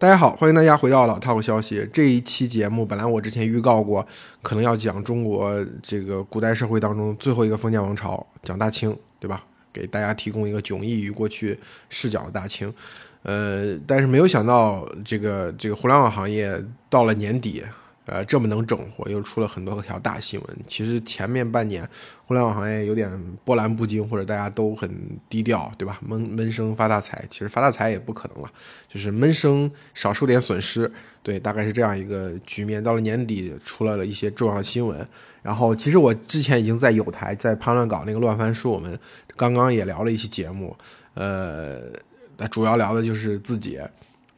大家好，欢迎大家回到老套消息。这一期节目本来我之前预告过，可能要讲中国这个古代社会当中最后一个封建王朝，讲大清，对吧？给大家提供一个迥异于过去视角的大清。呃，但是没有想到，这个这个互联网行业到了年底。呃，这么能整活，又出了很多条大新闻。其实前面半年互联网行业有点波澜不惊，或者大家都很低调，对吧？闷闷声发大财，其实发大财也不可能了，就是闷声少受点损失，对，大概是这样一个局面。到了年底，出来了一些重要的新闻。然后，其实我之前已经在有台在潘乱搞那个乱翻书，我们刚刚也聊了一期节目，呃，那主要聊的就是字节。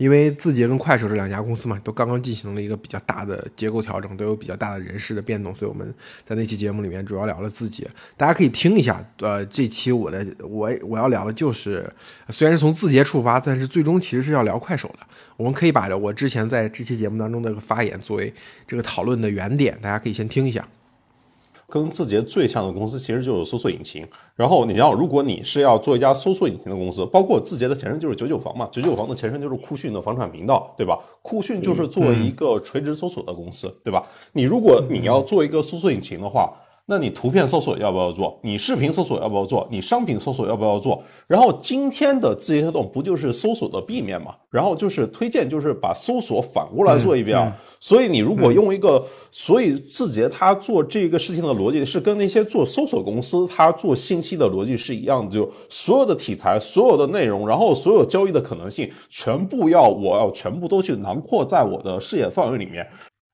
因为字节跟快手这两家公司嘛，都刚刚进行了一个比较大的结构调整，都有比较大的人事的变动，所以我们在那期节目里面主要聊了字节，大家可以听一下。呃，这期我的我我要聊的就是，虽然是从字节出发，但是最终其实是要聊快手的。我们可以把我之前在这期节目当中的发言作为这个讨论的原点，大家可以先听一下。跟字节最像的公司其实就是搜索引擎。然后你要，如果你是要做一家搜索引擎的公司，包括字节的前身就是九九房嘛，九九房的前身就是酷讯的房产频道，对吧？酷讯就是做一个垂直搜索的公司，对吧？你如果你要做一个搜索引擎的话。那你图片搜索要不要做？你视频搜索要不要做？你商品搜索要不要做？然后今天的字节跳动不就是搜索的 B 面嘛？然后就是推荐，就是把搜索反过来做一遍啊。所以你如果用一个，所以字节它做这个事情的逻辑是跟那些做搜索公司它做信息的逻辑是一样的，就所有的题材、所有的内容，然后所有交易的可能性，全部要我要全部都去囊括在我的视野范围里面。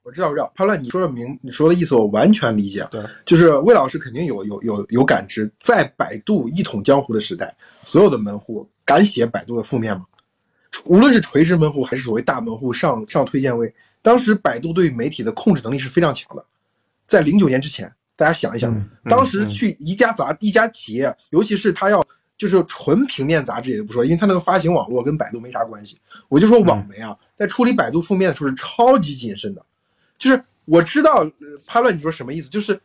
我知道，我知道，潘乱，你说的明，你说的意思我完全理解。对，就是魏老师肯定有有有有感知，在百度一统江湖的时代，所有的门户敢写百度的负面吗？无论是垂直门户还是所谓大门户上上推荐位，当时百度对媒体的控制能力是非常强的。在零九年之前，大家想一想，当时去一家杂一家企业，尤其是他要就是纯平面杂志也不说，因为他那个发行网络跟百度没啥关系。我就说网媒啊，在处理百度负面的时候是超级谨慎的。就是我知道潘乱你说什么意思，就是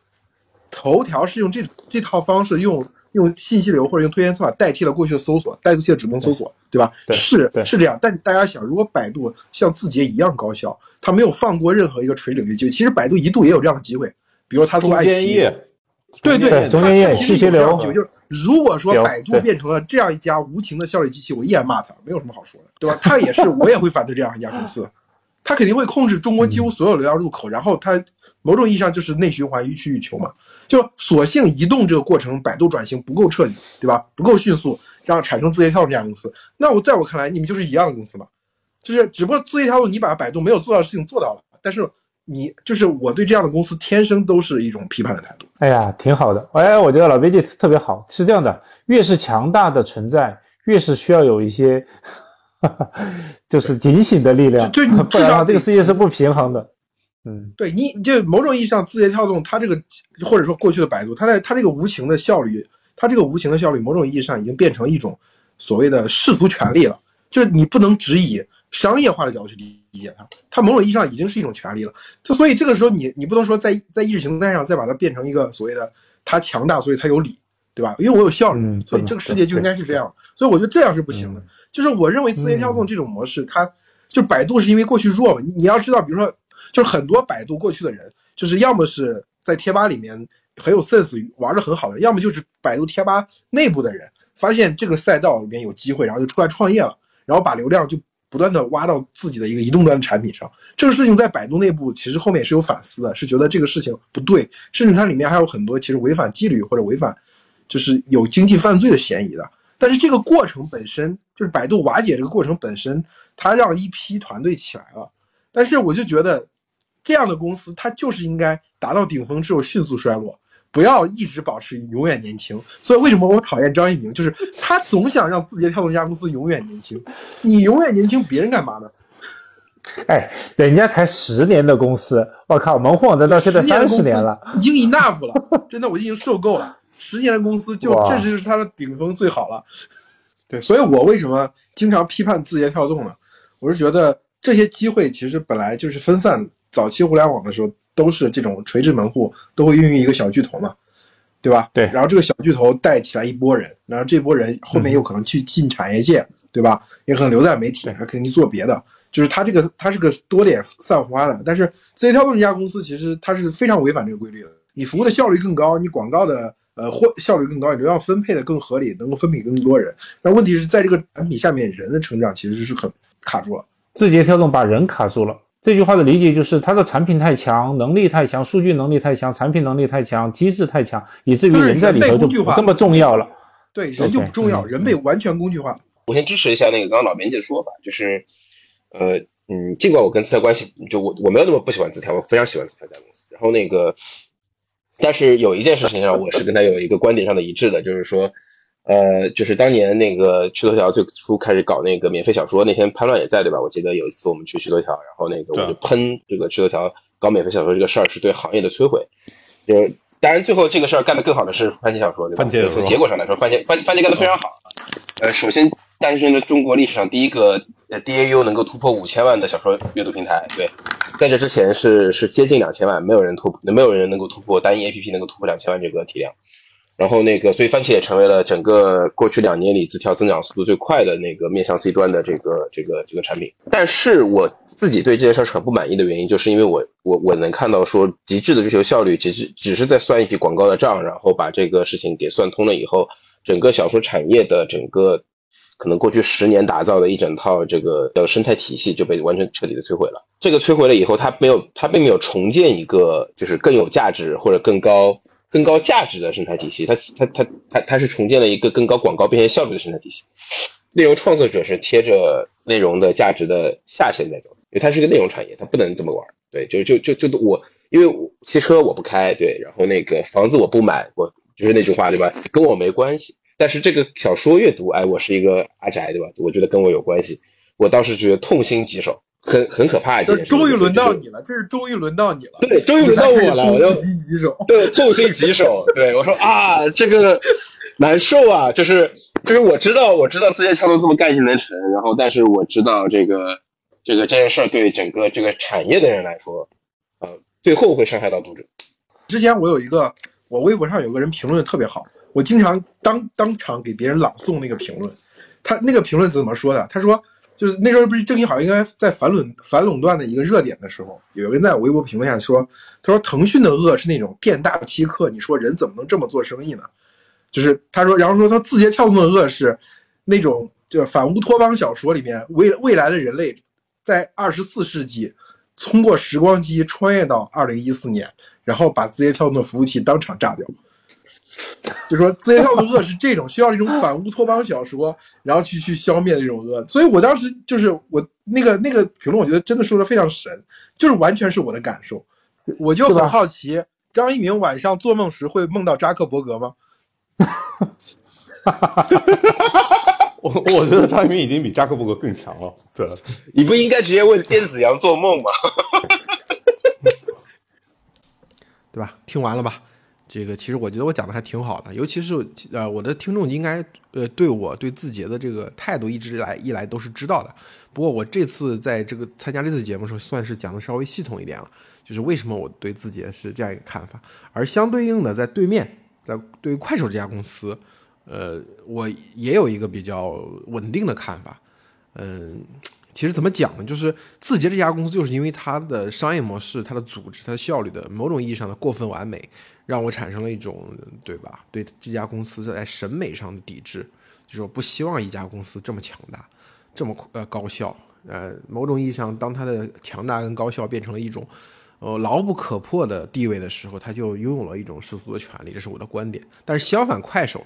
头条是用这这套方式，用用信息流或者用推荐算法代替了过去的搜索，代替了主动搜索，对吧？是是这样。但大家想，如果百度像字节一样高效，它没有放过任何一个垂领域机会。其实百度一度也有这样的机会，比如它做爱奇艺，对对，中间页信息流。就是如果说百度变成了这样一家无情的效率机器，我依然骂它，没有什么好说的，对吧？它也是，我也会反对这样一家公司。它肯定会控制中国几乎所有流量入口，然后它某种意义上就是内循环，予取予求嘛。就索性移动这个过程，百度转型不够彻底，对吧？不够迅速，让产生字节跳动这家公司。那我在我看来，你们就是一样的公司嘛，就是只不过字节跳动你把百度没有做到的事情做到了，但是你就是我对这样的公司天生都是一种批判的态度。哎呀，挺好的。哎，我觉得老编辑特别好，是这样的，越是强大的存在，越是需要有一些。就是警醒的力量，就 至少这个世界是不平衡的。嗯，对你，就某种意义上，字节跳动它这个，或者说过去的百度，它在它这个无情的效率，它这个无情的效率，某种意义上已经变成一种所谓的世俗权利了。就是你不能只以商业化的角度去理解它，它某种意义上已经是一种权利了。就所以这个时候，你你不能说在在意识形态上再把它变成一个所谓的它强大，所以它有理，对吧？因为我有效率，所以这个世界就应该是这样。所以我觉得这样是不行的。就是我认为字节跳动这种模式，它就百度是因为过去弱嘛。你要知道，比如说，就是很多百度过去的人，就是要么是在贴吧里面很有 sense 玩的很好的，要么就是百度贴吧内部的人发现这个赛道里面有机会，然后就出来创业了，然后把流量就不断的挖到自己的一个移动端的产品上。这个事情在百度内部其实后面也是有反思的，是觉得这个事情不对，甚至它里面还有很多其实违反纪律或者违反就是有经济犯罪的嫌疑的。但是这个过程本身就是百度瓦解这个过程本身，它让一批团队起来了。但是我就觉得，这样的公司它就是应该达到顶峰之后迅速衰落，不要一直保持永远年轻。所以为什么我讨厌张一鸣？就是他总想让字节跳动这家公司永远年轻。你永远年轻，别人干嘛呢？哎，人家才十年的公司，我靠，门户网站到现在三十年了，已经 enough 了，真的我已经受够了。十年的公司就这就是它的顶峰最好了，对，所以我为什么经常批判字节跳动呢？我是觉得这些机会其实本来就是分散，早期互联网的时候都是这种垂直门户都会孕育一个小巨头嘛，对吧？对，然后这个小巨头带起来一波人，然后这波人后面又可能去进产业界，对吧？也可能留在媒体，还可能去做别的，就是它这个它是个多点散花的。但是字节跳动这家公司其实它是非常违反这个规律的。你服务的效率更高，你广告的呃或效率更高，你流量分配的更合理，能够分配给更多人。但问题是在这个产品下面，人的成长其实是很卡住了。字节跳动把人卡住了。这句话的理解就是它的产品太强，能力太强，数据能力太强，产品能力太强，机制太强，以至于人在里头就不这么重要了。对，人就不重要，人被完全工具化。我先支持一下那个刚刚老编辑的说法，就是，呃，嗯，尽管我跟字条关系，就我我没有那么不喜欢字条，我非常喜欢字条这家公司。然后那个，但是有一件事情上，我是跟他有一个观点上的一致的，就是说。呃，就是当年那个趣头条最初开始搞那个免费小说，那天潘乱也在，对吧？我记得有一次我们去趣头条，然后那个我就喷这个趣头条搞免费小说这个事儿是对行业的摧毁。就当然最后这个事儿干得更好的是番茄小说，对吧？从结果上来说，番茄番番茄干得非常好。呃，首先诞生了中国历史上第一个 DAU 能够突破五千万的小说阅读平台，对，在这之前是是接近两千万，没有人突破，没有人能够突破单一 APP 能够突破两千万这个体量。然后那个，所以番茄也成为了整个过去两年里字条增长速度最快的那个面向 C 端的这个这个这个产品。但是我自己对这件事是很不满意的原因，就是因为我我我能看到说极致的追求效率，其实只是在算一笔广告的账，然后把这个事情给算通了以后，整个小说产业的整个可能过去十年打造的一整套这个叫生态体系就被完全彻底的摧毁了。这个摧毁了以后，它没有它并没有重建一个就是更有价值或者更高。更高价值的生态体系，它它它它它是重建了一个更高广告变现效率的生态体系。内容创作者是贴着内容的价值的下限在走，因为它是个内容产业，它不能这么玩。对，就就就就我，因为我汽车我不开，对，然后那个房子我不买，我就是那句话，对吧？跟我没关系。但是这个小说阅读，哎，我是一个阿宅，对吧？我觉得跟我有关系。我当时觉得痛心疾首。很很可怕一件事，终于轮到你了，这是终于轮到你了，对，终于轮到我了，我就痛心疾首，对，痛心疾首，对我说啊，这个难受啊，就是就是我知道我知道字节跳动这么干性能成，然后但是我知道这个这个这件事对整个这个产业的人来说，呃，最后会伤害到读者。之前我有一个，我微博上有个人评论的特别好，我经常当当场给别人朗诵那个评论，他那个评论怎么说的？他说。就是那时候不是正义好像应该在反垄反垄断的一个热点的时候，有人在微博评论下说：“他说腾讯的恶是那种店大欺客，你说人怎么能这么做生意呢？”就是他说，然后说他字节跳动的恶是那种就是反乌托邦小说里面未未来的人类在二十四世纪通过时光机穿越到二零一四年，然后把字节跳动的服务器当场炸掉。就说字节跳动的恶是这种需要一种反乌托邦小说，然后去去消灭的这种恶，所以我当时就是我那个那个评论，我觉得真的说的非常神，就是完全是我的感受。我就很好奇，张一鸣晚上做梦时会梦到扎克伯格吗？我我觉得张一鸣已经比扎克伯格更强了。对，你不应该直接问电子羊做梦吗？对吧？听完了吧？这个其实我觉得我讲的还挺好的，尤其是呃，我的听众应该呃对我对字节的这个态度一直来一来都是知道的。不过我这次在这个参加这次节目时候，算是讲的稍微系统一点了，就是为什么我对字节是这样一个看法。而相对应的，在对面，在对于快手这家公司，呃，我也有一个比较稳定的看法。嗯，其实怎么讲呢？就是字节这家公司，就是因为它的商业模式、它的组织、它的效率的某种意义上的过分完美。让我产生了一种，对吧？对这家公司在审美上的抵制，就是我不希望一家公司这么强大，这么呃高效。呃，某种意义上，当它的强大跟高效变成了一种呃牢不可破的地位的时候，它就拥有了一种世俗的权利。这是我的观点。但是相反，快手，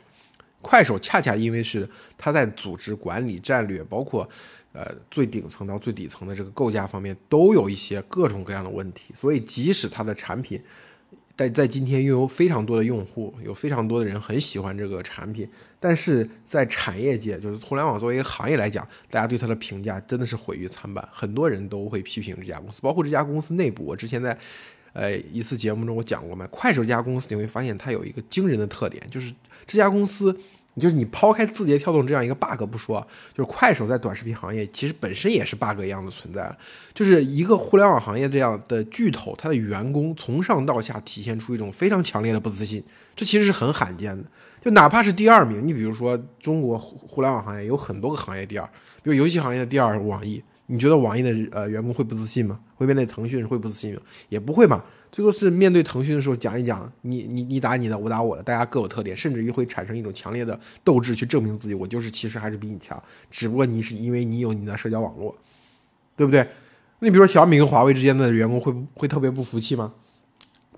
快手恰恰因为是它在组织管理、战略，包括呃最顶层到最底层的这个构架方面，都有一些各种各样的问题。所以，即使它的产品，在在今天拥有非常多的用户，有非常多的人很喜欢这个产品，但是在产业界，就是互联网作为一个行业来讲，大家对它的评价真的是毁誉参半，很多人都会批评这家公司，包括这家公司内部。我之前在，呃一次节目中我讲过嘛，快手这家公司你会发现它有一个惊人的特点，就是这家公司。就是你抛开字节跳动这样一个 bug 不说，就是快手在短视频行业其实本身也是 bug 一样的存在。就是一个互联网行业这样的巨头，它的员工从上到下体现出一种非常强烈的不自信，这其实是很罕见的。就哪怕是第二名，你比如说中国互联网行业有很多个行业第二，比如游戏行业的第二网易，你觉得网易的呃员工会不自信吗？会面对腾讯会不自信吗？也不会嘛。最后是面对腾讯的时候讲一讲，你你你打你的，我打我的，大家各有特点，甚至于会产生一种强烈的斗志去证明自己，我就是其实还是比你强，只不过你是因为你有你的社交网络，对不对？那比如说小米跟华为之间的员工会会特别不服气吗？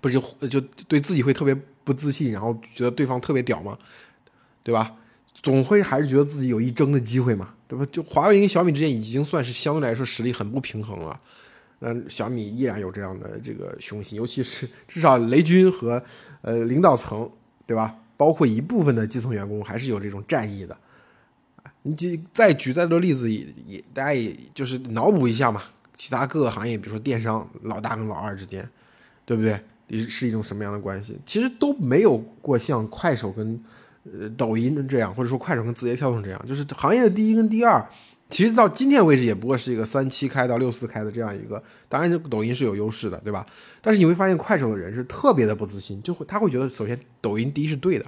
不是就就对自己会特别不自信，然后觉得对方特别屌吗？对吧？总会还是觉得自己有一争的机会嘛，对吧？就华为跟小米之间已经算是相对来说实力很不平衡了。那小米依然有这样的这个雄心，尤其是 至少雷军和呃领导层，对吧？包括一部分的基层员工还是有这种战意的。你就再举再多例子，也也大家也就是脑补一下嘛。其他各个行业，比如说电商老大跟老二之间，对不对？是一种什么样的关系？其实都没有过像快手跟呃抖音这样，或者说快手跟字节跳动这样，就是行业的第一跟第二。其实到今天为止，也不过是一个三七开到六四开的这样一个。当然，抖音是有优势的，对吧？但是你会发现，快手的人是特别的不自信，就会他会觉得，首先抖音第一是对的，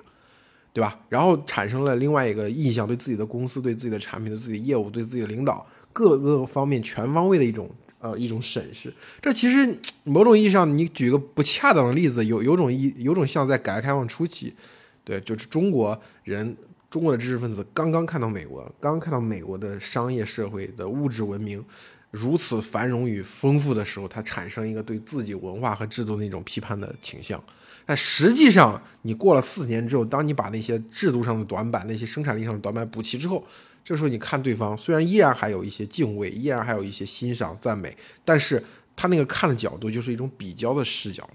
对吧？然后产生了另外一个印象，对自己的公司、对自己的产品、对自己的业务、对自己的领导各个方面全方位的一种呃一种审视。这其实某种意义上，你举个不恰当的例子，有有种一有种像在改革开放初期，对，就是中国人。中国的知识分子刚刚看到美国，刚刚看到美国的商业社会的物质文明如此繁荣与丰富的时候，他产生一个对自己文化和制度的那种批判的倾向。但实际上，你过了四年之后，当你把那些制度上的短板、那些生产力上的短板补齐之后，这时候你看对方，虽然依然还有一些敬畏，依然还有一些欣赏、赞美，但是他那个看的角度就是一种比较的视角了，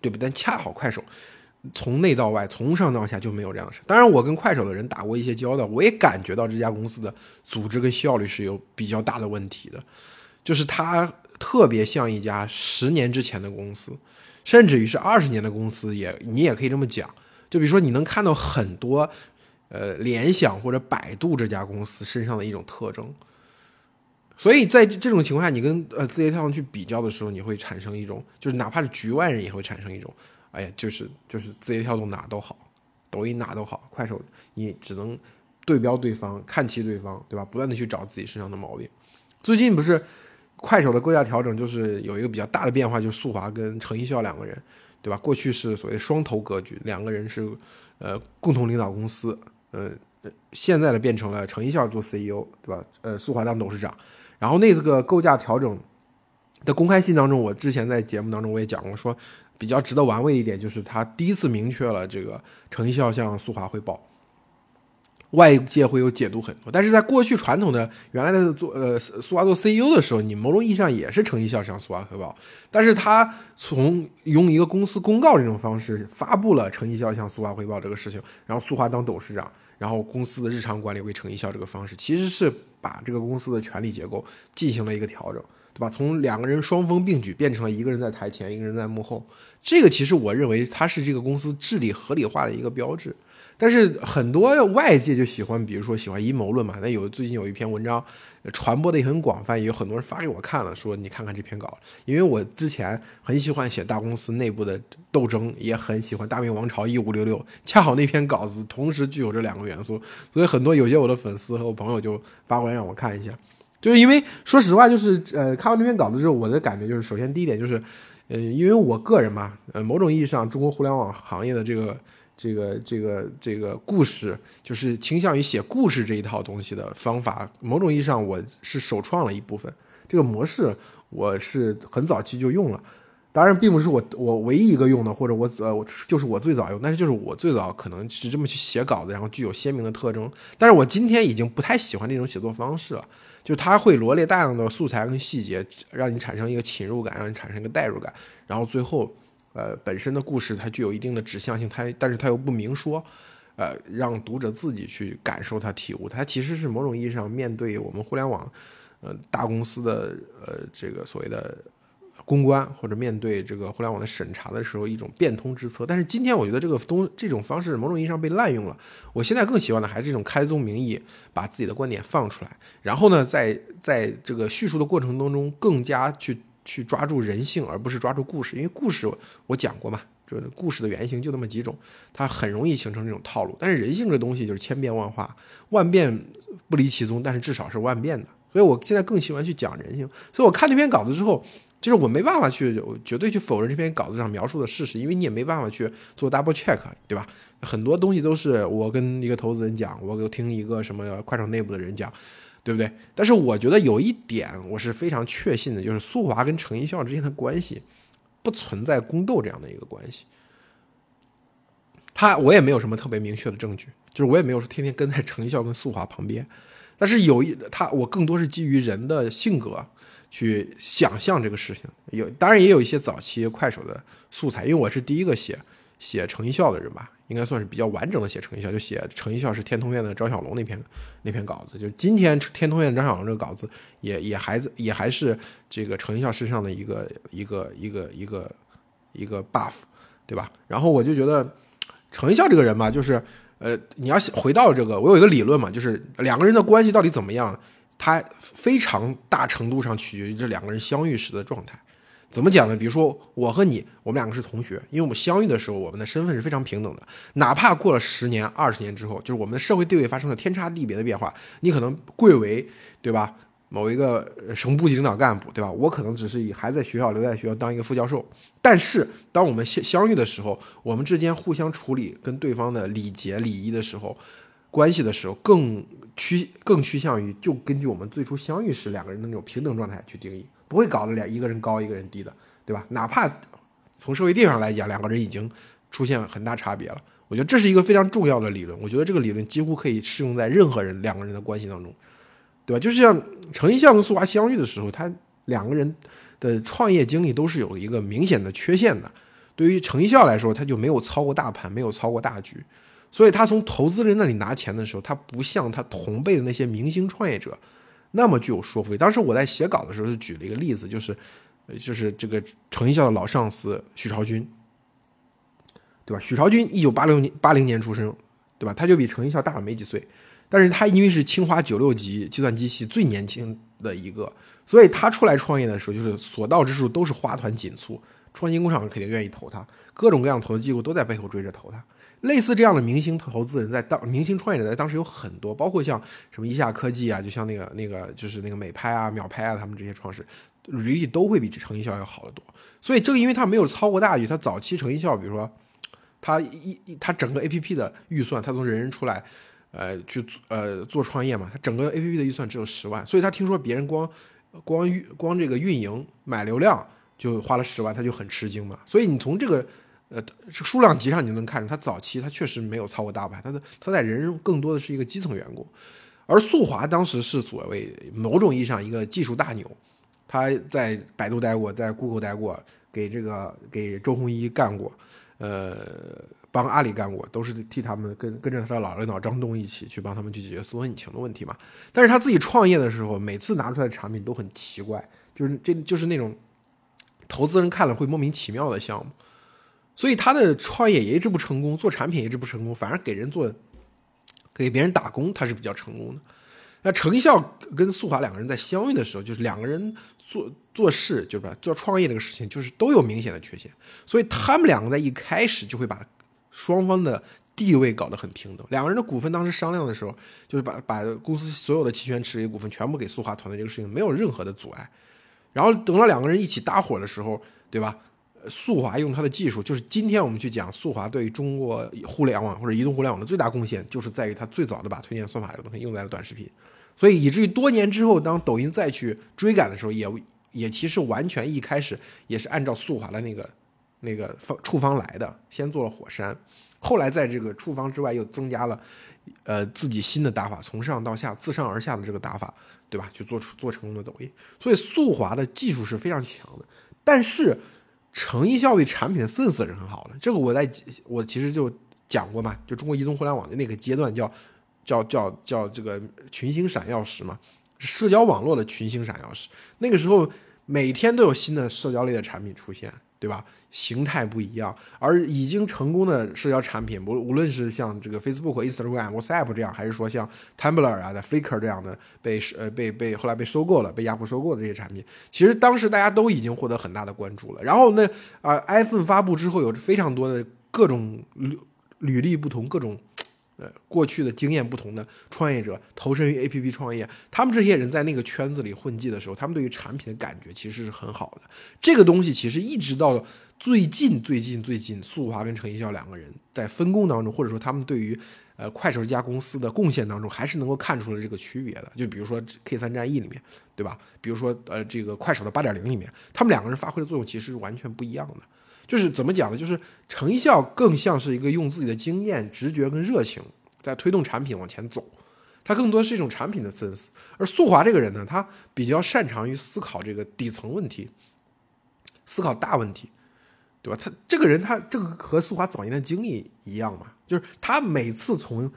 对不？但恰好快手。从内到外，从上到下就没有这样的事。当然，我跟快手的人打过一些交道，我也感觉到这家公司的组织跟效率是有比较大的问题的，就是它特别像一家十年之前的公司，甚至于是二十年的公司，也你也可以这么讲。就比如说，你能看到很多，呃，联想或者百度这家公司身上的一种特征。所以在这种情况下，你跟呃字节跳动去比较的时候，你会产生一种，就是哪怕是局外人也会产生一种。哎，就是就是字节跳动哪都好，抖音哪都好，快手你只能对标对方，看齐对方，对吧？不断的去找自己身上的毛病。最近不是快手的构架调整，就是有一个比较大的变化，就是速滑跟程一笑两个人，对吧？过去是所谓双头格局，两个人是呃共同领导公司，呃，现在的变成了程一笑做 CEO，对吧？呃，速滑当董事长，然后那个构架调整的公开信当中，我之前在节目当中我也讲过，说。比较值得玩味一点就是他第一次明确了这个程一笑向苏华汇报，外界会有解读很多，但是在过去传统的原来的做呃苏华做 CEO 的时候，你某种意义上也是程一笑向苏华汇报，但是他从用一个公司公告这种方式发布了程一笑向苏华汇报这个事情，然后苏华当董事长，然后公司的日常管理为程一笑这个方式，其实是把这个公司的权力结构进行了一个调整。对吧？从两个人双峰并举变成了一个人在台前，一个人在幕后，这个其实我认为它是这个公司治理合理化的一个标志。但是很多外界就喜欢，比如说喜欢阴谋论嘛。那有最近有一篇文章传播的也很广泛，也有很多人发给我看了，说你看看这篇稿。因为我之前很喜欢写大公司内部的斗争，也很喜欢大明王朝一五六六，恰好那篇稿子同时具有这两个元素，所以很多有些我的粉丝和我朋友就发过来让我看一下。就是因为说实话，就是呃，看完这篇稿子之后，我的感觉就是，首先第一点就是，呃，因为我个人嘛，呃，某种意义上，中国互联网行业的这个这个这个这个故事，就是倾向于写故事这一套东西的方法，某种意义上我是首创了一部分这个模式，我是很早期就用了，当然并不是我我唯一一个用的，或者我呃我就是我最早用，但是就是我最早可能是这么去写稿子，然后具有鲜明的特征，但是我今天已经不太喜欢这种写作方式了。就他会罗列大量的素材跟细节，让你产生一个侵入感，让你产生一个代入感，然后最后，呃，本身的故事它具有一定的指向性，它但是它又不明说，呃，让读者自己去感受它体悟，它其实是某种意义上面对我们互联网，呃，大公司的呃这个所谓的。公关或者面对这个互联网的审查的时候，一种变通之策。但是今天我觉得这个东这种方式某种意义上被滥用了。我现在更喜欢的还是这种开宗明义，把自己的观点放出来，然后呢，在在这个叙述的过程当中，更加去去抓住人性，而不是抓住故事。因为故事我讲过嘛，就是故事的原型就那么几种，它很容易形成这种套路。但是人性这东西就是千变万化，万变不离其宗，但是至少是万变的，所以我现在更喜欢去讲人性。所以我看那篇稿子之后，就是我没办法去绝对去否认这篇稿子上描述的事实，因为你也没办法去做 double check，对吧？很多东西都是我跟一个投资人讲，我听一个什么快手内部的人讲，对不对？但是我觉得有一点我是非常确信的，就是速滑跟程一笑之间的关系不存在宫斗这样的一个关系。他我也没有什么特别明确的证据，就是我也没有说天天跟在程一笑跟速滑旁边，但是有一他我更多是基于人的性格去想象这个事情。有当然也有一些早期快手的素材，因为我是第一个写写程一笑的人吧。应该算是比较完整的写程一笑，就写程一笑是天通苑的张小龙那篇那篇稿子，就今天天通苑张小龙这个稿子也也还在也还是这个程一笑身上的一个一个一个一个一个 buff，对吧？然后我就觉得程一笑这个人吧，就是呃，你要回到这个，我有一个理论嘛，就是两个人的关系到底怎么样，他非常大程度上取决于这两个人相遇时的状态。怎么讲呢？比如说我和你，我们两个是同学，因为我们相遇的时候，我们的身份是非常平等的。哪怕过了十年、二十年之后，就是我们的社会地位发生了天差地别的变化，你可能贵为，对吧？某一个省部级领导干部，对吧？我可能只是以还在学校留在学校当一个副教授。但是当我们相相遇的时候，我们之间互相处理跟对方的礼节礼仪的时候，关系的时候，更趋更趋向于就根据我们最初相遇时两个人的那种平等状态去定义。不会搞得两一个人高一个人低的，对吧？哪怕从社会地位上来讲，两个人已经出现很大差别了。我觉得这是一个非常重要的理论。我觉得这个理论几乎可以适用在任何人两个人的关系当中，对吧？就是像程一笑跟苏华相遇的时候，他两个人的创业经历都是有一个明显的缺陷的。对于程一笑来说，他就没有操过大盘，没有操过大局，所以他从投资人那里拿钱的时候，他不像他同辈的那些明星创业者。那么具有说服力。当时我在写稿的时候就举了一个例子，就是，就是这个程一笑的老上司许朝军，对吧？许朝军一九八六年八零年出生，对吧？他就比程一笑大了没几岁，但是他因为是清华九六级计算机系最年轻的一个，所以他出来创业的时候，就是所到之处都是花团锦簇，创新工厂肯定愿意投他，各种各样投资机构都在背后追着投他。类似这样的明星投资人，在当明星创业者在当时有很多，包括像什么一下科技啊，就像那个那个就是那个美拍啊、秒拍啊，他们这些创始履历都会比程一笑要好得多。所以正因为他没有操过大局，他早期程一笑，比如说他一他整个 A P P 的预算，他从人人出来，呃，去呃做创业嘛，他整个 A P P 的预算只有十万，所以他听说别人光光运光这个运营买流量就花了十万，他就很吃惊嘛。所以你从这个。呃，数量级上你能看出，他早期他确实没有操过大盘，他的他在人更多的是一个基层员工，而速滑当时是所谓某种意义上一个技术大牛，他在百度待过，在 Google 待过，给这个给周鸿祎干过，呃，帮阿里干过，都是替他们跟跟着他的老领导张东一起去帮他们去解决搜索引擎的问题嘛。但是他自己创业的时候，每次拿出来的产品都很奇怪，就是这就是那种投资人看了会莫名其妙的项目。所以他的创业也一直不成功，做产品也一直不成功，反而给人做，给别人打工，他是比较成功的。那程笑跟素华两个人在相遇的时候，就是两个人做做事，就吧，做创业这个事情，就是都有明显的缺陷。所以他们两个在一开始就会把双方的地位搞得很平等。两个人的股份当时商量的时候，就是把把公司所有的期权池里股份全部给素华团队，这个事情没有任何的阻碍。然后等到两个人一起搭伙的时候，对吧？速滑用它的技术，就是今天我们去讲速滑对于中国互联网或者移动互联网的最大贡献，就是在于它最早的把推荐算法这个东西用在了短视频，所以以至于多年之后，当抖音再去追赶的时候，也也其实完全一开始也是按照速滑的那个那个方处方来的，先做了火山，后来在这个处方之外又增加了呃自己新的打法，从上到下自上而下的这个打法，对吧？去做出做成功的抖音，所以速滑的技术是非常强的，但是。诚意效率产品的 sense 是很好的，这个我在我其实就讲过嘛，就中国移动互联网的那个阶段叫叫叫叫这个群星闪耀时嘛，社交网络的群星闪耀时，那个时候每天都有新的社交类的产品出现。对吧？形态不一样，而已经成功的社交产品，不无论是像这个 Facebook、Instagram、WhatsApp 这样，还是说像 Tumblr 啊、的 Flickr 这样的被呃被被后来被收购了、被雅虎收购的这些产品，其实当时大家都已经获得很大的关注了。然后那，啊，iPhone 发布之后，有非常多的各种履履历不同、各种呃过去的经验不同的创业者投身于 APP 创业，他们这些人在那个圈子里混迹的时候，他们对于产品的感觉其实是很好的。这个东西其实一直到最近最近最近，速滑跟程一笑两个人在分工当中，或者说他们对于呃快手这家公司的贡献当中，还是能够看出了这个区别的。就比如说 K 三战役里面，对吧？比如说呃这个快手的八点零里面，他们两个人发挥的作用其实是完全不一样的。就是怎么讲呢？就是程一笑更像是一个用自己的经验、直觉跟热情在推动产品往前走，他更多是一种产品的 sense。而速滑这个人呢，他比较擅长于思考这个底层问题，思考大问题，对吧？他这个人，他这个和速滑早年的经历一样嘛，就是他每次从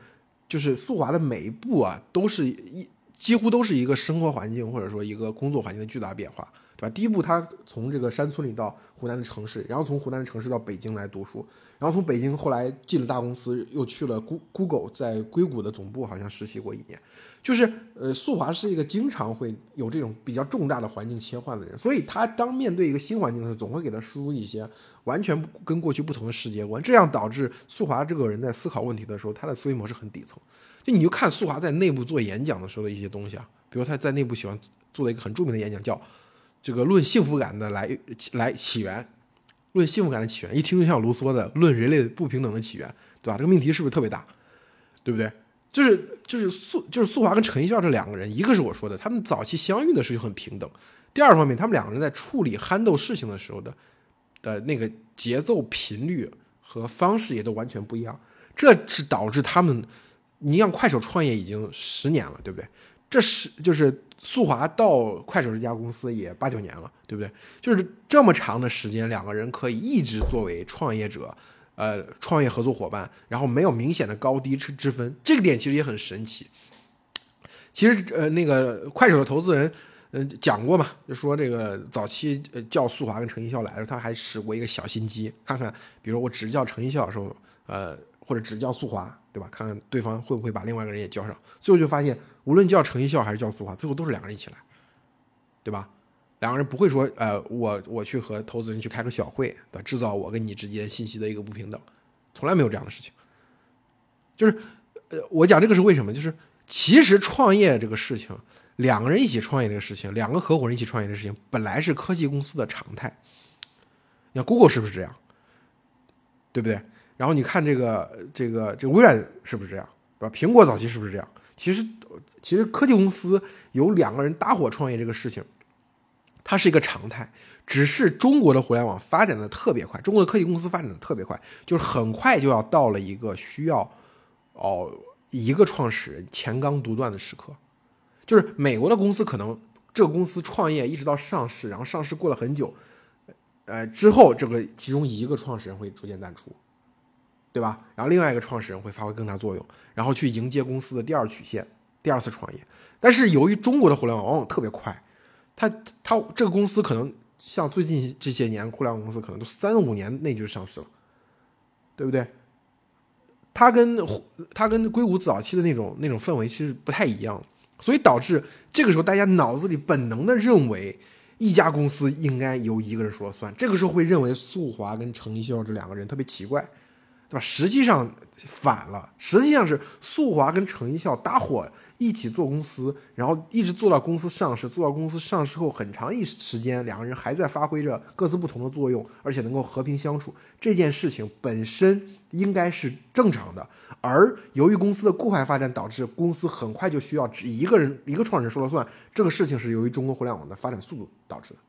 就是速滑的每一步啊，都是一几乎都是一个生活环境或者说一个工作环境的巨大变化。对吧？第一步，他从这个山村里到湖南的城市，然后从湖南的城市到北京来读书，然后从北京后来进了大公司，又去了 Google，在硅谷的总部好像实习过一年。就是呃，速滑是一个经常会有这种比较重大的环境切换的人，所以他当面对一个新环境的时候，总会给他输入一些完全跟过去不同的世界观，这样导致速滑这个人在思考问题的时候，他的思维模式很底层。就你就看速滑在内部做演讲的时候的一些东西啊，比如他在内部喜欢做的一个很著名的演讲叫。这个论幸福感的来来起源，论幸福感的起源，一听就像卢梭的《论人类不平等的起源》，对吧？这个命题是不是特别大？对不对？就是就是素就是素华跟陈一笑这两个人，一个是我说的，他们早期相遇的时候很平等；第二方面，他们两个人在处理憨豆事情的时候的的那个节奏频率和方式也都完全不一样，这是导致他们，你像快手创业已经十年了，对不对？这是就是。速滑到快手这家公司也八九年了，对不对？就是这么长的时间，两个人可以一直作为创业者，呃，创业合作伙伴，然后没有明显的高低之之分，这个点其实也很神奇。其实，呃，那个快手的投资人，嗯，讲过嘛，就说这个早期呃叫速滑跟程一笑来的时候，他还使过一个小心机，看看，比如我只叫程一笑的时候，呃。或者只叫速滑，对吧？看看对方会不会把另外一个人也叫上。最后就发现，无论叫程一笑还是叫速滑，最后都是两个人一起来，对吧？两个人不会说，呃，我我去和投资人去开个小会，对吧？制造我跟你之间信息的一个不平等，从来没有这样的事情。就是，呃，我讲这个是为什么？就是其实创业这个事情，两个人一起创业这个事情，两个合伙人一起创业这个事情，本来是科技公司的常态。你看 Google 是不是这样？对不对？然后你看这个这个这个微软是不是这样，对吧？苹果早期是不是这样？其实其实科技公司有两个人搭伙创业这个事情，它是一个常态。只是中国的互联网发展的特别快，中国的科技公司发展的特别快，就是很快就要到了一个需要哦一个创始人钱刚独断的时刻。就是美国的公司可能这个公司创业一直到上市，然后上市过了很久，呃之后这个其中一个创始人会逐渐淡出。对吧？然后另外一个创始人会发挥更大作用，然后去迎接公司的第二曲线，第二次创业。但是由于中国的互联网往往特别快，它它这个公司可能像最近这些年互联网公司可能都三五年内就上市了，对不对？它跟它跟硅谷早期的那种那种氛围其实不太一样，所以导致这个时候大家脑子里本能的认为一家公司应该由一个人说了算，这个时候会认为速滑跟程一笑这两个人特别奇怪。对吧？实际上反了，实际上是速滑跟程一笑搭伙一起做公司，然后一直做到公司上市，做到公司上市后很长一时间，两个人还在发挥着各自不同的作用，而且能够和平相处。这件事情本身应该是正常的，而由于公司的过快发展，导致公司很快就需要只一个人一个创始人说了算。这个事情是由于中国互联网的发展速度导致的，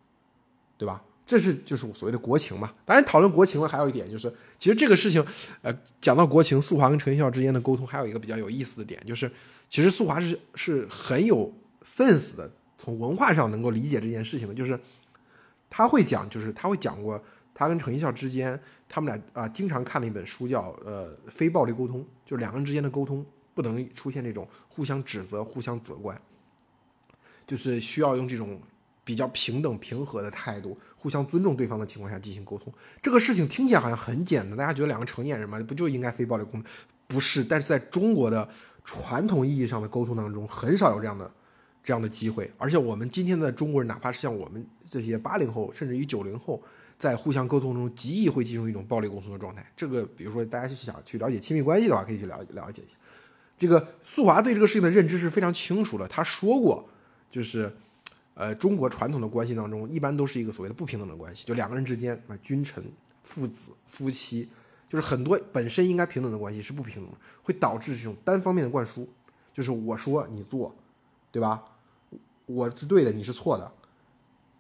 对吧？这是就是所谓的国情嘛。当然，讨论国情了，还有一点就是，其实这个事情，呃，讲到国情，速滑跟陈一笑之间的沟通，还有一个比较有意思的点，就是其实速滑是是很有 sense 的，从文化上能够理解这件事情的，就是他会讲，就是他会讲过，他跟陈一笑之间，他们俩啊，经常看了一本书，叫呃非暴力沟通，就是两个人之间的沟通不能出现这种互相指责、互相责怪，就是需要用这种。比较平等平和的态度，互相尊重对方的情况下进行沟通，这个事情听起来好像很简单，大家觉得两个成年人嘛，不就应该非暴力沟通？不是，但是在中国的传统意义上的沟通当中，很少有这样的这样的机会。而且我们今天的中国人，哪怕是像我们这些八零后，甚至于九零后，在互相沟通中极易会进入一种暴力沟通的状态。这个，比如说大家想去了解亲密关系的话，可以去了了解一下。这个素华对这个事情的认知是非常清楚的。他说过，就是，呃，中国传统的关系当中，一般都是一个所谓的不平等的关系，就两个人之间啊，君臣、父子、夫妻，就是很多本身应该平等的关系是不平等的，会导致这种单方面的灌输，就是我说你做，对吧？我是对的，你是错的。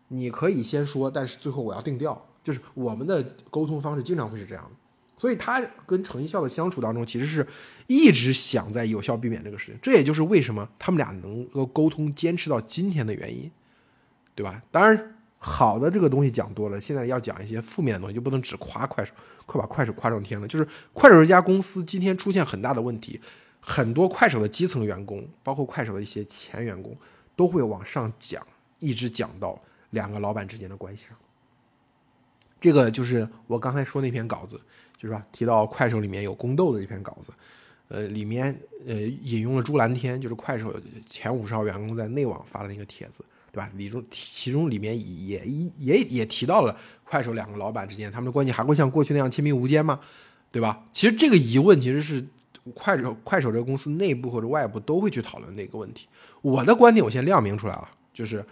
你可以先说，但是最后我要定调，就是我们的沟通方式经常会是这样的。所以他跟程一笑的相处当中，其实是一直想在有效避免这个事情。这也就是为什么他们俩能够沟通坚持到今天的原因，对吧？当然，好的这个东西讲多了，现在要讲一些负面的东西，就不能只夸快手，快把快手夸上天了。就是快手这家公司今天出现很大的问题，很多快手的基层员工，包括快手的一些前员工，都会往上讲，一直讲到两个老板之间的关系上。这个就是我刚才说那篇稿子，就是吧，提到快手里面有宫斗的这篇稿子，呃，里面呃引用了朱蓝天，就是快手前五十号员工在内网发的那个帖子，对吧？里中其中里面也也也提到了快手两个老板之间他们的关系还会像过去那样亲密无间吗？对吧？其实这个疑问其实是快手快手这个公司内部或者外部都会去讨论的一个问题。我的观点我先亮明出来了，就是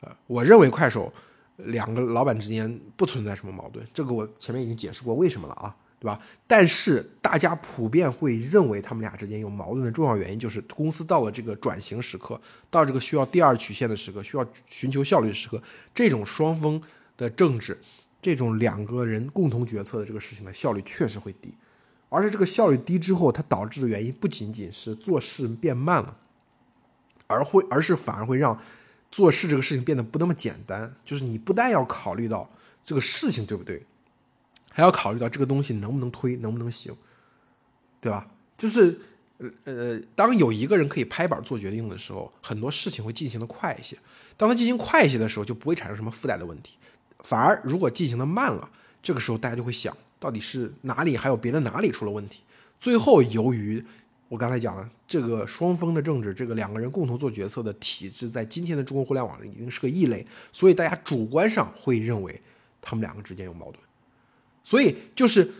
呃，我认为快手。两个老板之间不存在什么矛盾，这个我前面已经解释过为什么了啊，对吧？但是大家普遍会认为他们俩之间有矛盾的重要原因，就是公司到了这个转型时刻，到这个需要第二曲线的时刻，需要寻求效率的时刻，这种双方的政治，这种两个人共同决策的这个事情的效率确实会低，而且这个效率低之后，它导致的原因不仅仅是做事变慢了，而会而是反而会让。做事这个事情变得不那么简单，就是你不但要考虑到这个事情对不对，还要考虑到这个东西能不能推，能不能行，对吧？就是呃呃，当有一个人可以拍板做决定的时候，很多事情会进行的快一些。当他进行快一些的时候，就不会产生什么附带的问题。反而如果进行的慢了，这个时候大家就会想到底是哪里还有别的哪里出了问题。最后由于我刚才讲了，这个双方的政治，这个两个人共同做决策的体制，在今天的中国互联网已经是个异类，所以大家主观上会认为他们两个之间有矛盾。所以就是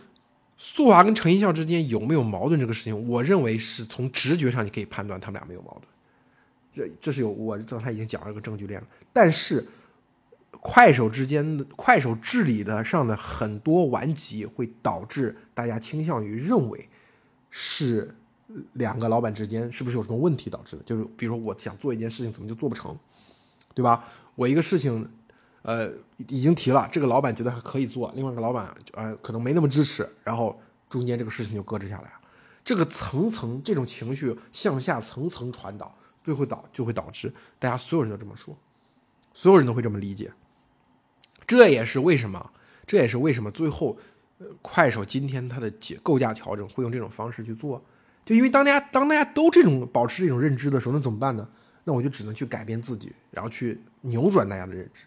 速华跟陈一笑之间有没有矛盾这个事情，我认为是从直觉上你可以判断他们俩没有矛盾。这这是有我刚才已经讲了个证据链了，但是快手之间快手治理的上的很多顽疾，会导致大家倾向于认为是。两个老板之间是不是有什么问题导致的？就是比如说，我想做一件事情，怎么就做不成，对吧？我一个事情，呃，已经提了，这个老板觉得还可以做，另外一个老板呃可能没那么支持，然后中间这个事情就搁置下来了。这个层层这种情绪向下层层传导，最后导就会导致大家所有人都这么说，所有人都会这么理解。这也是为什么，这也是为什么最后，快手今天它的结构架调整会用这种方式去做。就因为当大家当大家都这种保持这种认知的时候，那怎么办呢？那我就只能去改变自己，然后去扭转大家的认知。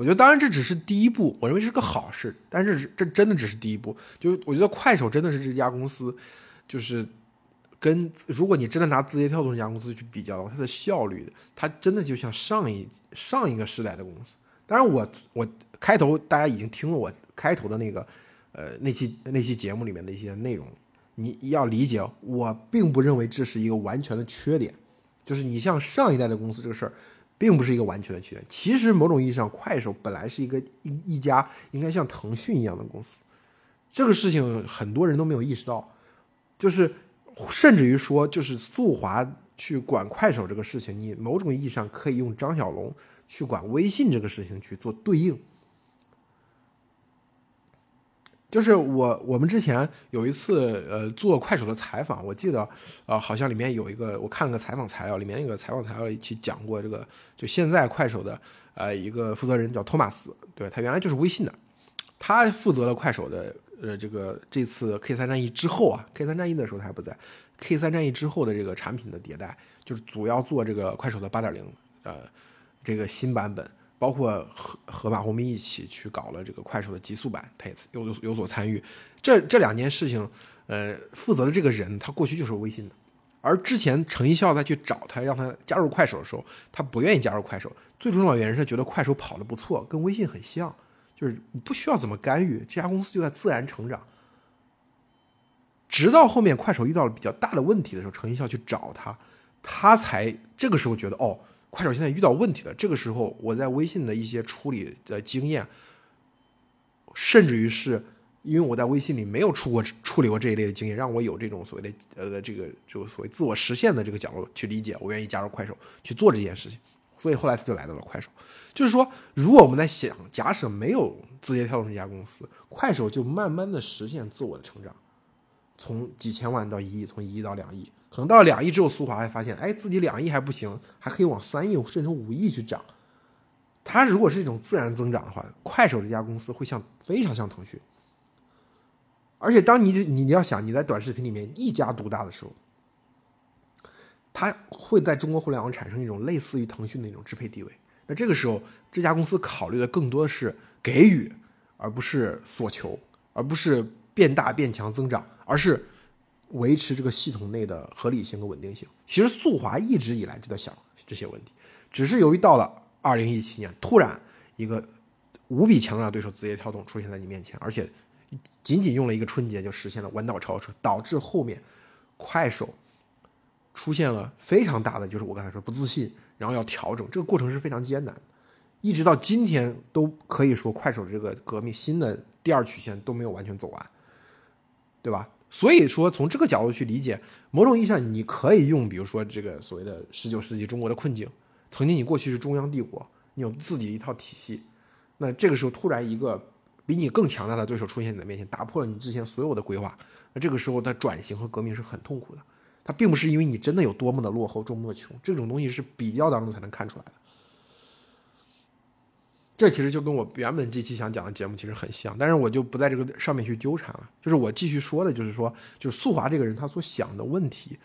我觉得，当然这只是第一步，我认为是个好事，但是这真的只是第一步。就我觉得快手真的是这家公司，就是跟如果你真的拿字节跳动这家公司去比较的话，它的效率，它真的就像上一上一个时代的公司。当然我，我开头大家已经听了我开头的那个呃那期那期节目里面的一些内容。你要理解，我并不认为这是一个完全的缺点，就是你像上一代的公司这个事儿，并不是一个完全的区别。其实某种意义上，快手本来是一个一一家应该像腾讯一样的公司，这个事情很多人都没有意识到，就是甚至于说，就是速滑去管快手这个事情，你某种意义上可以用张小龙去管微信这个事情去做对应。就是我，我们之前有一次，呃，做快手的采访，我记得，呃，好像里面有一个，我看了个采访材料，里面那个采访材料一起讲过这个，就现在快手的，呃，一个负责人叫托马斯，对他原来就是微信的，他负责了快手的，呃，这个这次 K 三战役之后啊，K 三战役的时候他还不在，K 三战役之后的这个产品的迭代，就是主要做这个快手的八点零，呃，这个新版本。包括和和马红明一起去搞了这个快手的极速版，他也有有有所参与。这这两件事情，呃，负责的这个人他过去就是微信的，而之前程一笑再去找他让他加入快手的时候，他不愿意加入快手。最重要的原因是觉得快手跑的不错，跟微信很像，就是不需要怎么干预，这家公司就在自然成长。直到后面快手遇到了比较大的问题的时候，程一笑去找他，他才这个时候觉得哦，快手现在遇到问题了。这个时候我在微信的一些处理的经验，甚至于是因为我在微信里没有出过处理过这一类的经验，让我有这种所谓的呃这个就所谓自我实现的这个角度去理解，我愿意加入快手去做这件事情。所以后来他就来到了快手。就是说，如果我们在想，假设没有字节跳动这家公司，快手就慢慢的实现自我的成长，从几千万到一亿，从一亿到两亿，可能到了两亿之后，苏华还发现，哎，自己两亿还不行，还可以往三亿甚至五亿去涨。它如果是一种自然增长的话，快手这家公司会像非常像腾讯。而且，当你你要想你在短视频里面一家独大的时候，它会在中国互联网产生一种类似于腾讯的一种支配地位。那这个时候，这家公司考虑的更多的是给予，而不是索求，而不是变大变强增长，而是维持这个系统内的合理性和稳定性。其实速滑一直以来就在想这些问题，只是由于到了二零一七年，突然一个无比强大的对手字节跳动出现在你面前，而且仅仅用了一个春节就实现了弯道超车，导致后面快手出现了非常大的，就是我刚才说不自信。然后要调整，这个过程是非常艰难，一直到今天都可以说快手这个革命新的第二曲线都没有完全走完，对吧？所以说从这个角度去理解，某种意义上你可以用，比如说这个所谓的十九世纪中国的困境，曾经你过去是中央帝国，你有自己的一套体系，那这个时候突然一个比你更强大的对手出现你的面前，打破了你之前所有的规划，那这个时候的转型和革命是很痛苦的。它并不是因为你真的有多么的落后，多么的穷，这种东西是比较当中才能看出来的。这其实就跟我原本这期想讲的节目其实很像，但是我就不在这个上面去纠缠了。就是我继续说的，就是说，就是速华这个人他所想的问题，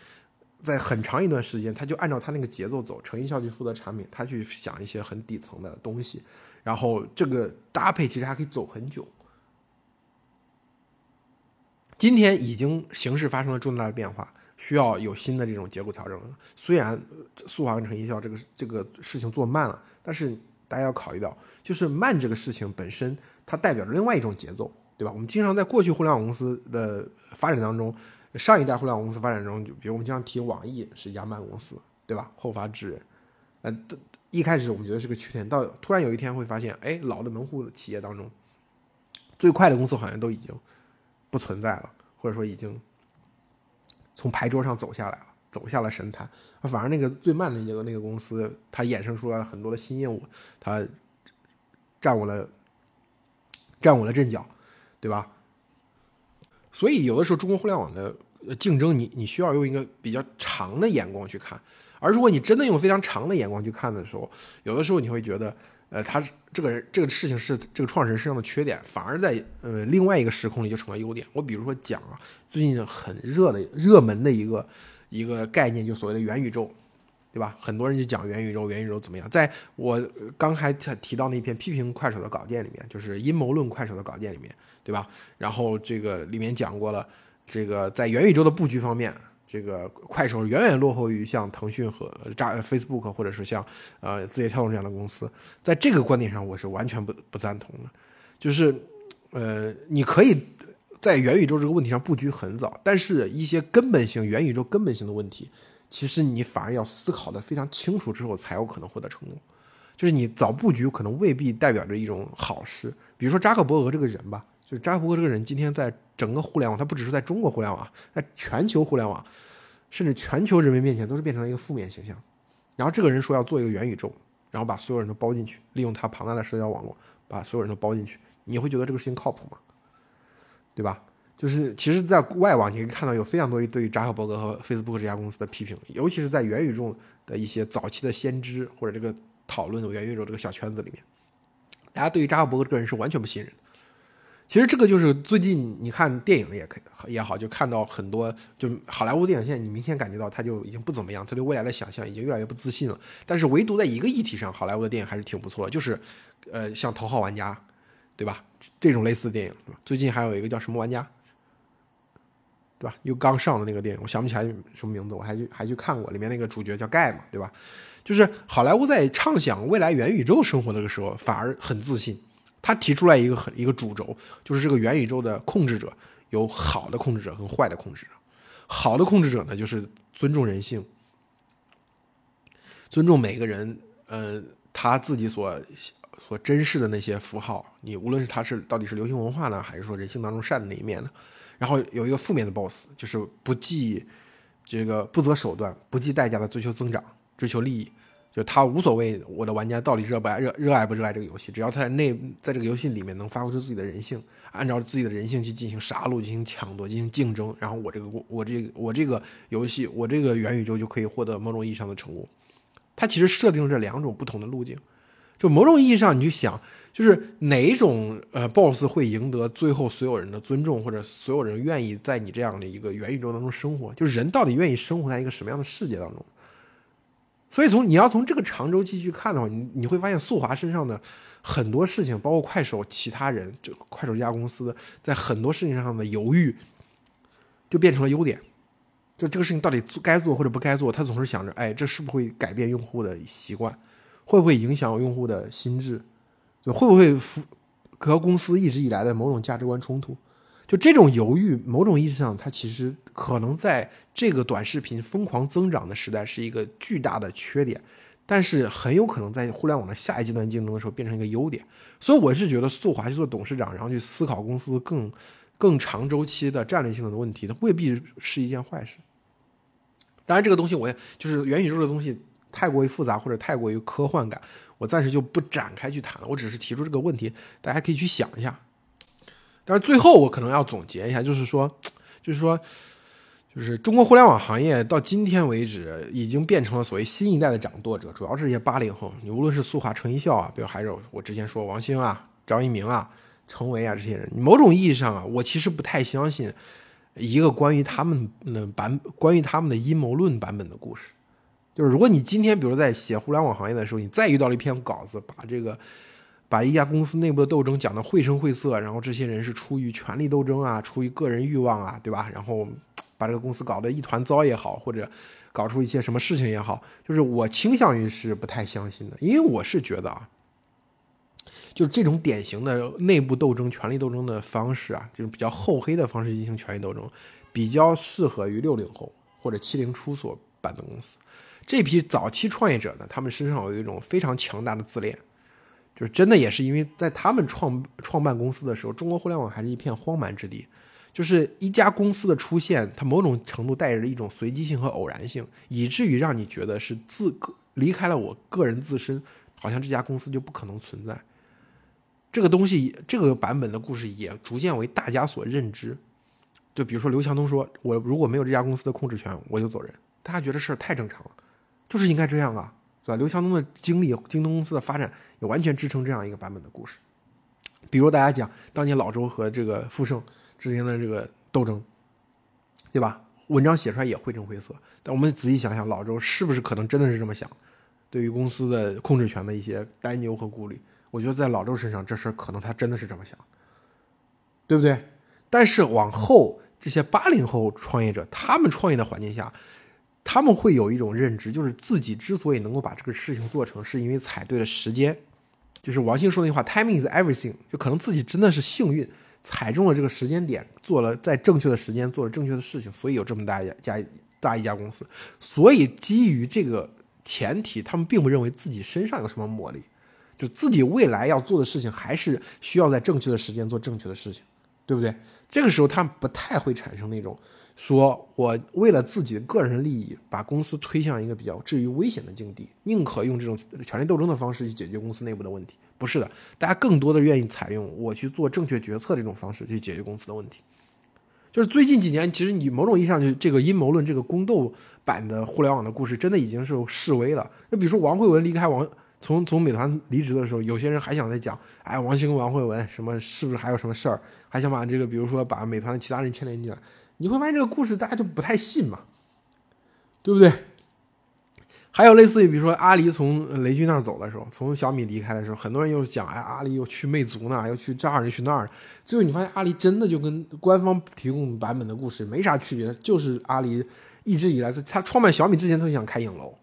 在很长一段时间，他就按照他那个节奏走。程一效去负责产品，他去想一些很底层的东西，然后这个搭配其实还可以走很久。今天已经形势发生了重大的变化。需要有新的这种结构调整。虽然速滑跟成一效这个这个事情做慢了，但是大家要考虑到，就是慢这个事情本身，它代表着另外一种节奏，对吧？我们经常在过去互联网公司的发展当中，上一代互联网公司发展中，就比如我们经常提网易是一家慢公司，对吧？后发制人，呃，一开始我们觉得是个缺点，到突然有一天会发现，哎，老的门户企业当中，最快的公司好像都已经不存在了，或者说已经。从牌桌上走下来了，走下了神坛。反而那个最慢的那个那个公司，它衍生出来很多的新业务，它站稳了，站稳了阵脚，对吧？所以有的时候中国互联网的竞争，你你需要用一个比较长的眼光去看。而如果你真的用非常长的眼光去看的时候，有的时候你会觉得。呃，他这个人这个事情是这个创始人身上的缺点，反而在呃另外一个时空里就成了优点。我比如说讲啊，最近很热的热门的一个一个概念，就所谓的元宇宙，对吧？很多人就讲元宇宙，元宇宙怎么样？在我刚才提到那篇批评快手的稿件里面，就是阴谋论快手的稿件里面，对吧？然后这个里面讲过了，这个在元宇宙的布局方面。这个快手远远落后于像腾讯和炸 Facebook 或者是像呃字节跳动这样的公司，在这个观点上我是完全不不赞同的。就是呃，你可以在元宇宙这个问题上布局很早，但是一些根本性元宇宙根本性的问题，其实你反而要思考的非常清楚之后才有可能获得成功。就是你早布局可能未必代表着一种好事。比如说扎克伯格这个人吧。就是扎克伯格这个人，今天在整个互联网，他不只是在中国互联网，在全球互联网，甚至全球人民面前，都是变成了一个负面形象。然后这个人说要做一个元宇宙，然后把所有人都包进去，利用他庞大的社交网络，把所有人都包进去，你会觉得这个事情靠谱吗？对吧？就是其实，在外网你可以看到有非常多对于扎克伯格和 Facebook 这家公司的批评，尤其是在元宇宙的一些早期的先知或者这个讨论元宇宙这个小圈子里面，大家对于扎克伯格这个人是完全不信任的。其实这个就是最近你看电影也可也好，就看到很多就好莱坞电影，现在你明显感觉到他就已经不怎么样，他对未来的想象已经越来越不自信了。但是唯独在一个议题上，好莱坞的电影还是挺不错的，就是呃像《头号玩家》，对吧？这种类似的电影，最近还有一个叫什么玩家，对吧？又刚上的那个电影，我想不起来什么名字，我还去还去看过，里面那个主角叫盖嘛，对吧？就是好莱坞在畅想未来元宇宙生活的时候，反而很自信。他提出来一个很一个主轴，就是这个元宇宙的控制者有好的控制者和坏的控制者。好的控制者呢，就是尊重人性，尊重每个人，呃，他自己所所珍视的那些符号。你无论是他是到底是流行文化呢，还是说人性当中善的那一面呢？然后有一个负面的 boss，就是不计这个不择手段、不计代价的追求增长、追求利益。就他无所谓我的玩家到底热不爱热热爱不热爱这个游戏，只要他在内在这个游戏里面能发挥出自己的人性，按照自己的人性去进行杀戮、进行抢夺、进行竞争，然后我这个我这个我这个游戏我这个元宇宙就可以获得某种意义上的成功。他其实设定了这两种不同的路径，就某种意义上你去想，就是哪种呃 BOSS 会赢得最后所有人的尊重，或者所有人愿意在你这样的一个元宇宙当中生活，就是人到底愿意生活在一个什么样的世界当中？所以从你要从这个长周期去看的话，你你会发现速滑身上的很多事情，包括快手其他人，这快手这家公司在很多事情上的犹豫，就变成了优点。就这个事情到底做该做或者不该做，他总是想着，哎，这是不会改变用户的习惯，会不会影响用户的心智，会不会和公司一直以来的某种价值观冲突？就这种犹豫，某种意义上，它其实可能在这个短视频疯狂增长的时代是一个巨大的缺点，但是很有可能在互联网的下一阶段竞争的时候变成一个优点。所以我是觉得速滑去做董事长，然后去思考公司更更长周期的战略性的问题，它未必是一件坏事。当然，这个东西我也就是元宇宙的东西太过于复杂或者太过于科幻感，我暂时就不展开去谈了。我只是提出这个问题，大家可以去想一下。但是最后我可能要总结一下，就是说，就是说，就是中国互联网行业到今天为止，已经变成了所谓新一代的掌舵者，主要是这些八零后。你无论是速滑、陈一笑啊，比如还有我之前说王兴啊、张一鸣啊、程维啊这些人，某种意义上啊，我其实不太相信一个关于他们的版、关于他们的阴谋论版本的故事。就是如果你今天比如在写互联网行业的时候，你再遇到了一篇稿子，把这个。把一家公司内部的斗争讲得绘声绘色，然后这些人是出于权力斗争啊，出于个人欲望啊，对吧？然后把这个公司搞得一团糟也好，或者搞出一些什么事情也好，就是我倾向于是不太相信的，因为我是觉得啊，就这种典型的内部斗争、权力斗争的方式啊，这种比较厚黑的方式进行权力斗争，比较适合于六零后或者七零初所办的公司。这批早期创业者呢，他们身上有一种非常强大的自恋。就是真的，也是因为在他们创创办公司的时候，中国互联网还是一片荒蛮之地。就是一家公司的出现，它某种程度带着一种随机性和偶然性，以至于让你觉得是自个离开了我个人自身，好像这家公司就不可能存在。这个东西，这个版本的故事也逐渐为大家所认知。就比如说刘强东说：“我如果没有这家公司的控制权，我就走人。”大家觉得事儿太正常了，就是应该这样啊。对吧？刘强东的经历，京东公司的发展也完全支撑这样一个版本的故事。比如大家讲当年老周和这个富盛之间的这个斗争，对吧？文章写出来也绘声绘色。但我们仔细想想，老周是不是可能真的是这么想？对于公司的控制权的一些担忧和顾虑，我觉得在老周身上，这事可能他真的是这么想，对不对？但是往后这些八零后创业者，他们创业的环境下。他们会有一种认知，就是自己之所以能够把这个事情做成，是因为踩对了时间。就是王兴说那句话，“timing is everything”，就可能自己真的是幸运，踩中了这个时间点，做了在正确的时间做了正确的事情，所以有这么大一家大一家公司。所以基于这个前提，他们并不认为自己身上有什么魔力，就自己未来要做的事情还是需要在正确的时间做正确的事情，对不对？这个时候他们不太会产生那种。说我为了自己个人利益，把公司推向一个比较至于危险的境地，宁可用这种权力斗争的方式去解决公司内部的问题。不是的，大家更多的愿意采用我去做正确决策这种方式去解决公司的问题。就是最近几年，其实你某种意义上就这个阴谋论、这个宫斗版的互联网的故事，真的已经是示威了。那比如说王慧文离开王，从从美团离职的时候，有些人还想在讲，哎，王兴跟王慧文什么是不是还有什么事儿，还想把这个比如说把美团的其他人牵连进来。你会发现这个故事大家就不太信嘛，对不对？还有类似于比如说阿里从雷军那儿走的时候，从小米离开的时候，很多人又讲哎，阿里又去魅族呢，又去这儿又去那儿。最后你发现阿里真的就跟官方提供版本的故事没啥区别，就是阿里一直以来在他创办小米之前，他就想开影楼，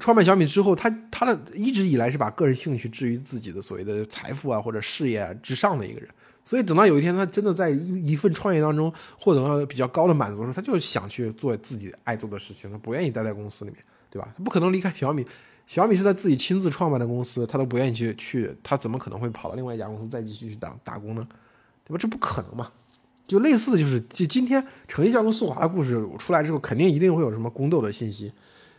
创办小米之后，他他的一直以来是把个人兴趣置于自己的所谓的财富啊或者事业啊之上的一个人。所以等到有一天他真的在一一份创业当中获得了比较高的满足的时候，他就想去做自己爱做的事情，他不愿意待在公司里面，对吧？他不可能离开小米，小米是他自己亲自创办的公司，他都不愿意去去，他怎么可能会跑到另外一家公司再继续去打打工呢？对吧？这不可能嘛！就类似的就是，就今天程一笑跟速滑的故事出来之后，肯定一定会有什么宫斗的信息，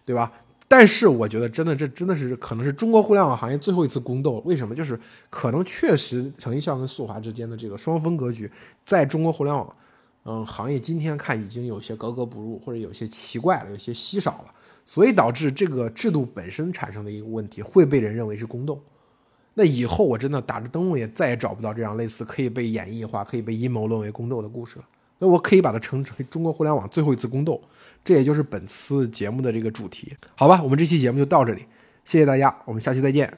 对吧？但是我觉得，真的这真的是可能是中国互联网行业最后一次宫斗。为什么？就是可能确实程一笑跟速滑之间的这个双峰格局，在中国互联网嗯行业今天看已经有些格格不入，或者有些奇怪了，有些稀少了，所以导致这个制度本身产生的一个问题会被人认为是宫斗。那以后我真的打着灯笼也再也找不到这样类似可以被演绎化、可以被阴谋论为宫斗的故事了。那我可以把它称之为中国互联网最后一次宫斗。这也就是本次节目的这个主题，好吧？我们这期节目就到这里，谢谢大家，我们下期再见。